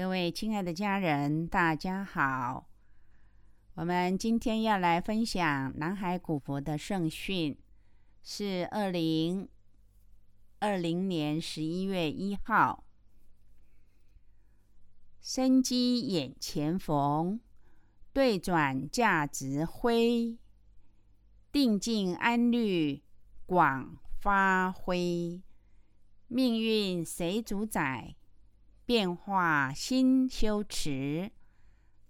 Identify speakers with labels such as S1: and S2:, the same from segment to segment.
S1: 各位亲爱的家人，大家好。我们今天要来分享南海古佛的圣训，是二零二零年十一月一号。生机眼前逢，对转价值辉，定静安律广发挥。命运谁主宰？变化心修持。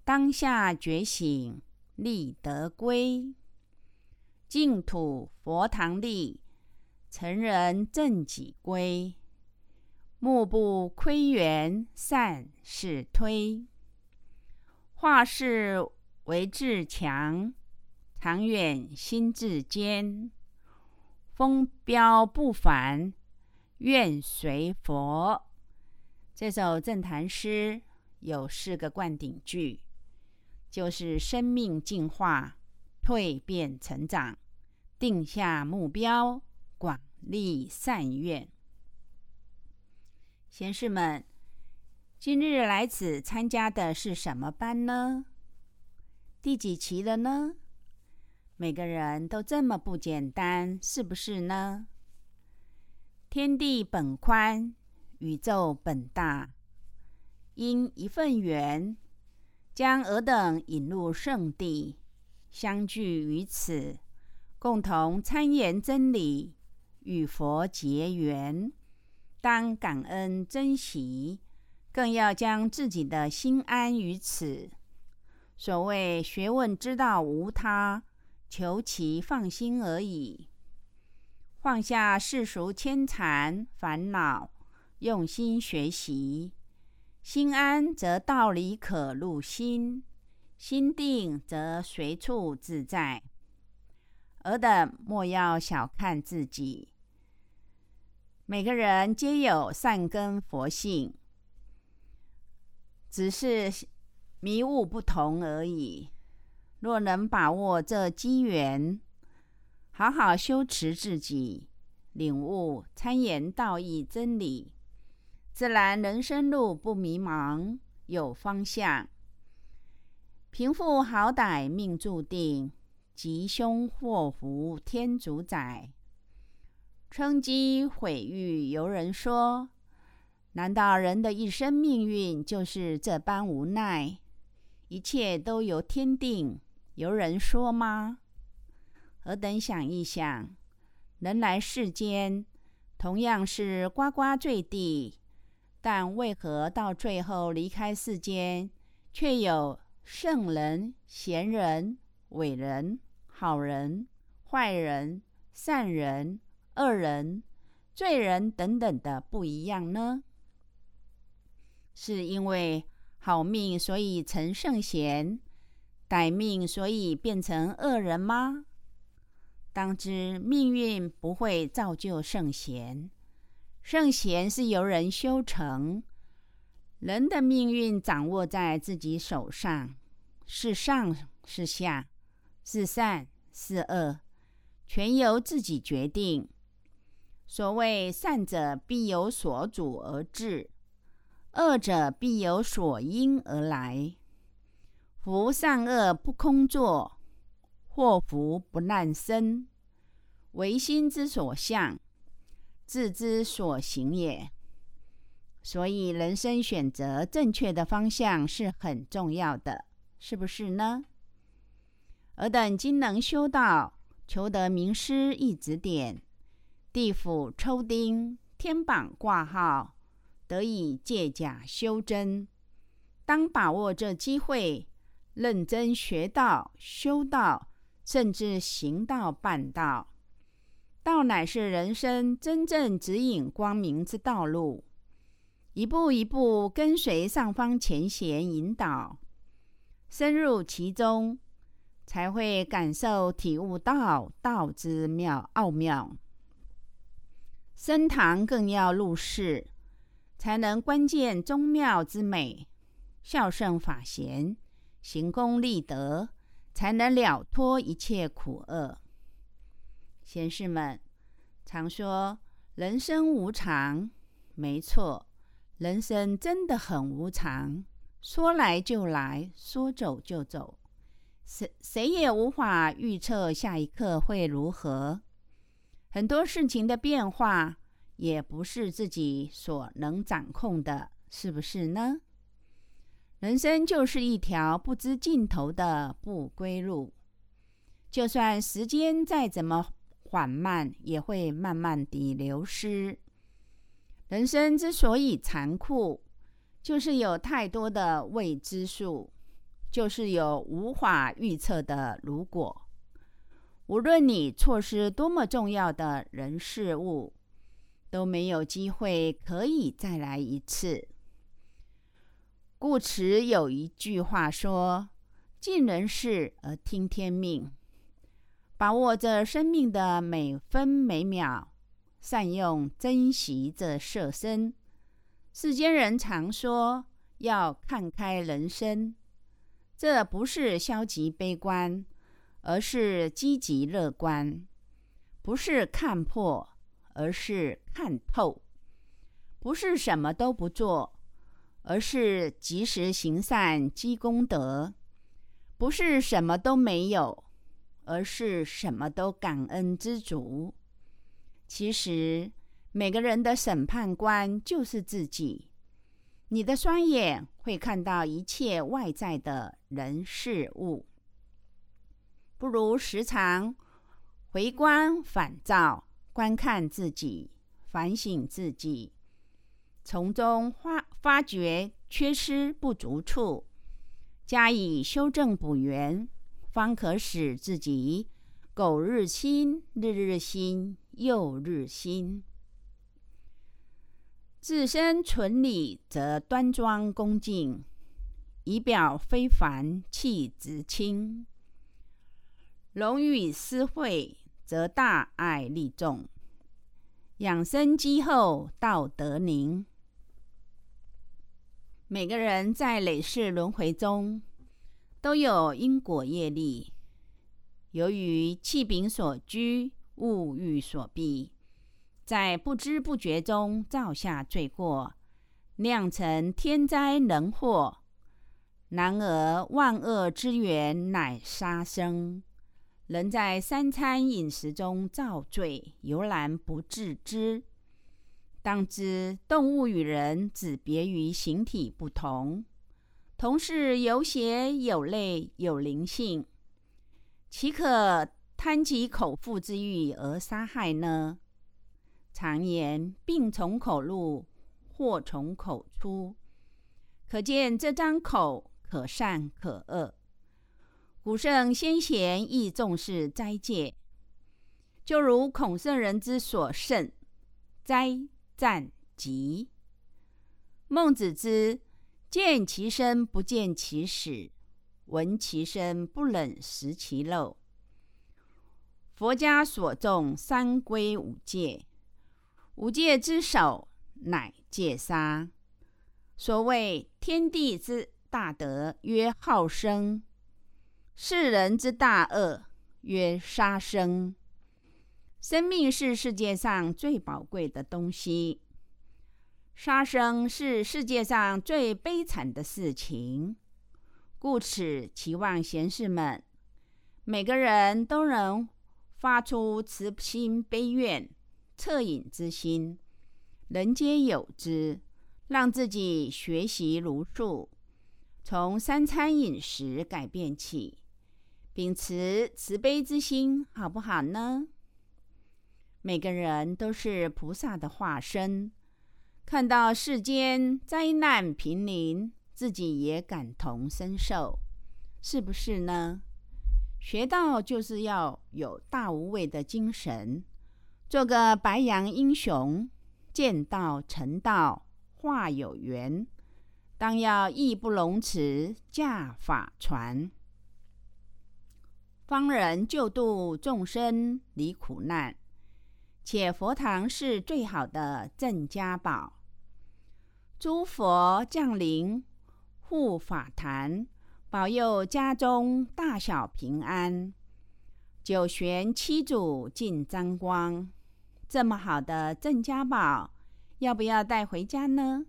S1: 当下觉醒，立德归。净土佛堂立，成人正己归。目不窥园，善事推。化事为志强，长远心志坚。风标不凡。愿随佛。这首正坛诗有四个灌顶句，就是生命进化、蜕变成长、定下目标、广立善愿。贤士们，今日来此参加的是什么班呢？第几期了呢？每个人都这么不简单，是不是呢？天地本宽，宇宙本大。因一份缘，将尔等引入圣地，相聚于此，共同参研真理，与佛结缘。当感恩珍惜，更要将自己的心安于此。所谓学问之道无他，求其放心而已。放下世俗牵缠烦恼，用心学习，心安则道理可入心，心定则随处自在。尔等莫要小看自己，每个人皆有善根佛性，只是迷雾不同而已。若能把握这机缘，好好修持自己，领悟参研道义真理，自然人生路不迷茫，有方向。贫富好歹命注定，吉凶祸福天主宰。称机毁誉由人说，难道人的一生命运就是这般无奈？一切都由天定，由人说吗？尔等想一想，人来世间同样是呱呱坠地，但为何到最后离开世间，却有圣人、贤人、伟人、好人、坏人、善人、恶人、罪人等等的不一样呢？是因为好命所以成圣贤，歹命所以变成恶人吗？当知命运不会造就圣贤，圣贤是由人修成。人的命运掌握在自己手上，是上是下，是善是恶，全由自己决定。所谓善者必有所主而至，恶者必有所因而来。福善恶不空作。祸福不难生，唯心之所向，自之所行也。所以，人生选择正确的方向是很重要的，是不是呢？尔等今能修道，求得名师一指点，地府抽钉，天榜挂号，得以借假修真。当把握这机会，认真学道、修道。甚至行道办道，道乃是人生真正指引光明之道路。一步一步跟随上方前贤引导，深入其中，才会感受体悟道道之妙奥妙。升堂更要入室，才能观见宗庙之美，孝顺法贤，行功立德。才能了脱一切苦厄。贤士们常说人生无常，没错，人生真的很无常，说来就来，说走就走，谁谁也无法预测下一刻会如何。很多事情的变化也不是自己所能掌控的，是不是呢？人生就是一条不知尽头的不归路，就算时间再怎么缓慢，也会慢慢地流失。人生之所以残酷，就是有太多的未知数，就是有无法预测的如果。无论你错失多么重要的人事物，都没有机会可以再来一次。故此有一句话说：“尽人事而听天命。”把握着生命的每分每秒，善用珍惜这色身。世间人常说要看开人生，这不是消极悲观，而是积极乐观；不是看破，而是看透；不是什么都不做。而是及时行善积功德，不是什么都没有，而是什么都感恩知足。其实每个人的审判官就是自己。你的双眼会看到一切外在的人事物，不如时常回观反照，观看自己，反省自己。从中发发掘缺失不足处，加以修正补圆，方可使自己苟日新，日日新，又日新。自身纯理，则端庄恭敬；仪表非凡，气质清；荣誉私会，则大爱利众；养生积厚，道德宁。每个人在累世轮回中都有因果业力，由于气柄所居，物欲所逼，在不知不觉中造下罪过，酿成天灾人祸。然而万恶之源乃杀生，人在三餐饮食中造罪，犹然不自知。当知动物与人只别于形体不同，同是有血有泪有灵性，岂可贪其口腹之欲而杀害呢？常言病从口入，祸从口出，可见这张口可善可恶。古圣先贤亦重视斋戒，就如孔圣人之所慎斋。战疾。孟子之见其生不见其死，闻其声不忍食其肉。佛家所重三规五戒，五戒之首乃戒杀。所谓天地之大德曰好生，世人之大恶曰杀生。生命是世界上最宝贵的东西，杀生是世界上最悲惨的事情。故此，期望贤士们每个人都能发出慈心悲愿、恻隐之心，人皆有之，让自己学习如数，从三餐饮食改变起，秉持慈悲之心，好不好呢？每个人都是菩萨的化身，看到世间灾难频临，自己也感同身受，是不是呢？学道就是要有大无畏的精神，做个白羊英雄，见道成道，化有缘，当要义不容辞，驾法传，方人救度众生离苦难。且佛堂是最好的镇家宝，诸佛降临护法坛，保佑家中大小平安。九玄七祖尽沾光，这么好的镇家宝，要不要带回家呢？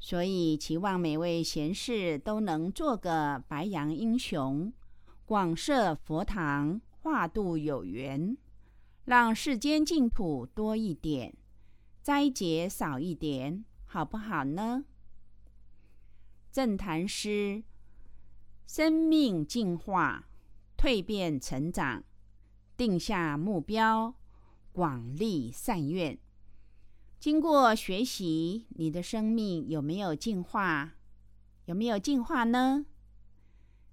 S1: 所以期望每位贤士都能做个白羊英雄，广设佛堂，化度有缘，让世间净土多一点，灾劫少一点，好不好呢？正谈诗：生命进化，蜕变成长，定下目标，广立善愿。经过学习，你的生命有没有进化？有没有进化呢？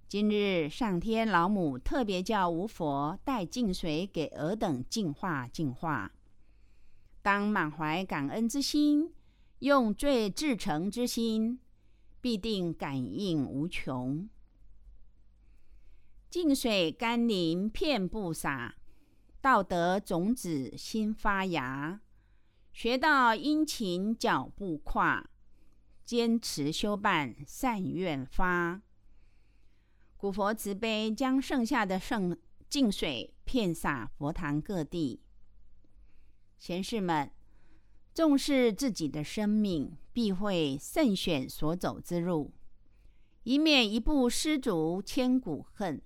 S1: 今日上天老母特别叫无佛带净水给尔等净化净化。当满怀感恩之心，用最至诚之心，必定感应无穷。净水甘霖遍布洒，道德种子新发芽。学到殷勤脚步跨，坚持修办善愿发。古佛慈悲，将剩下的圣净水遍洒佛堂各地。贤士们重视自己的生命，必会慎选所走之路，以免一步失足千古恨。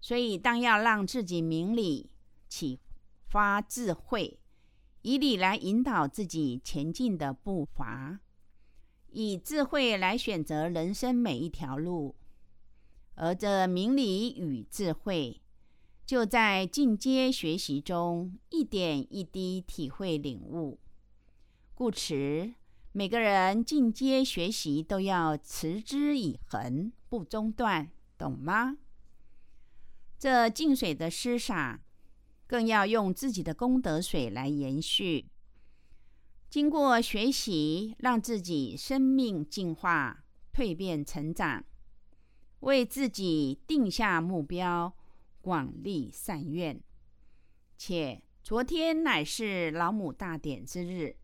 S1: 所以，当要让自己明理，启发智慧。以理来引导自己前进的步伐，以智慧来选择人生每一条路，而这明理与智慧，就在进阶学习中一点一滴体会领悟。故此，每个人进阶学习都要持之以恒，不中断，懂吗？这净水的施洒。更要用自己的功德水来延续。经过学习，让自己生命进化、蜕变、成长，为自己定下目标，广立善愿。且昨天乃是老母大典之日，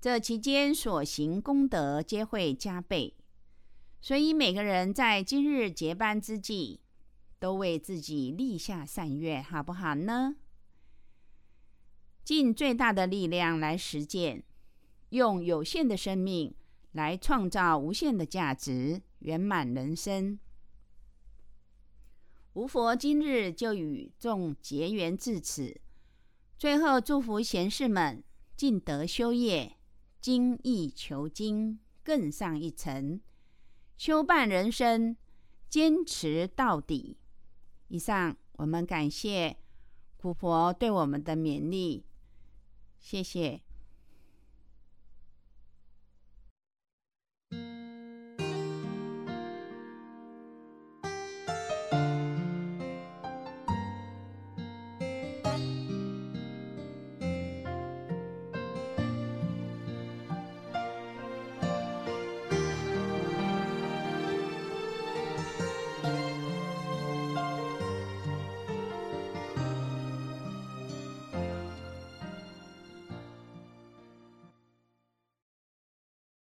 S1: 这期间所行功德皆会加倍。所以每个人在今日结班之际，都为自己立下善愿，好不好呢？尽最大的力量来实践，用有限的生命来创造无限的价值，圆满人生。无佛今日就与众结缘至此。最后祝福贤士们尽德修业，精益求精，更上一层，修办人生。坚持到底。以上，我们感谢古佛对我们的勉励，谢谢。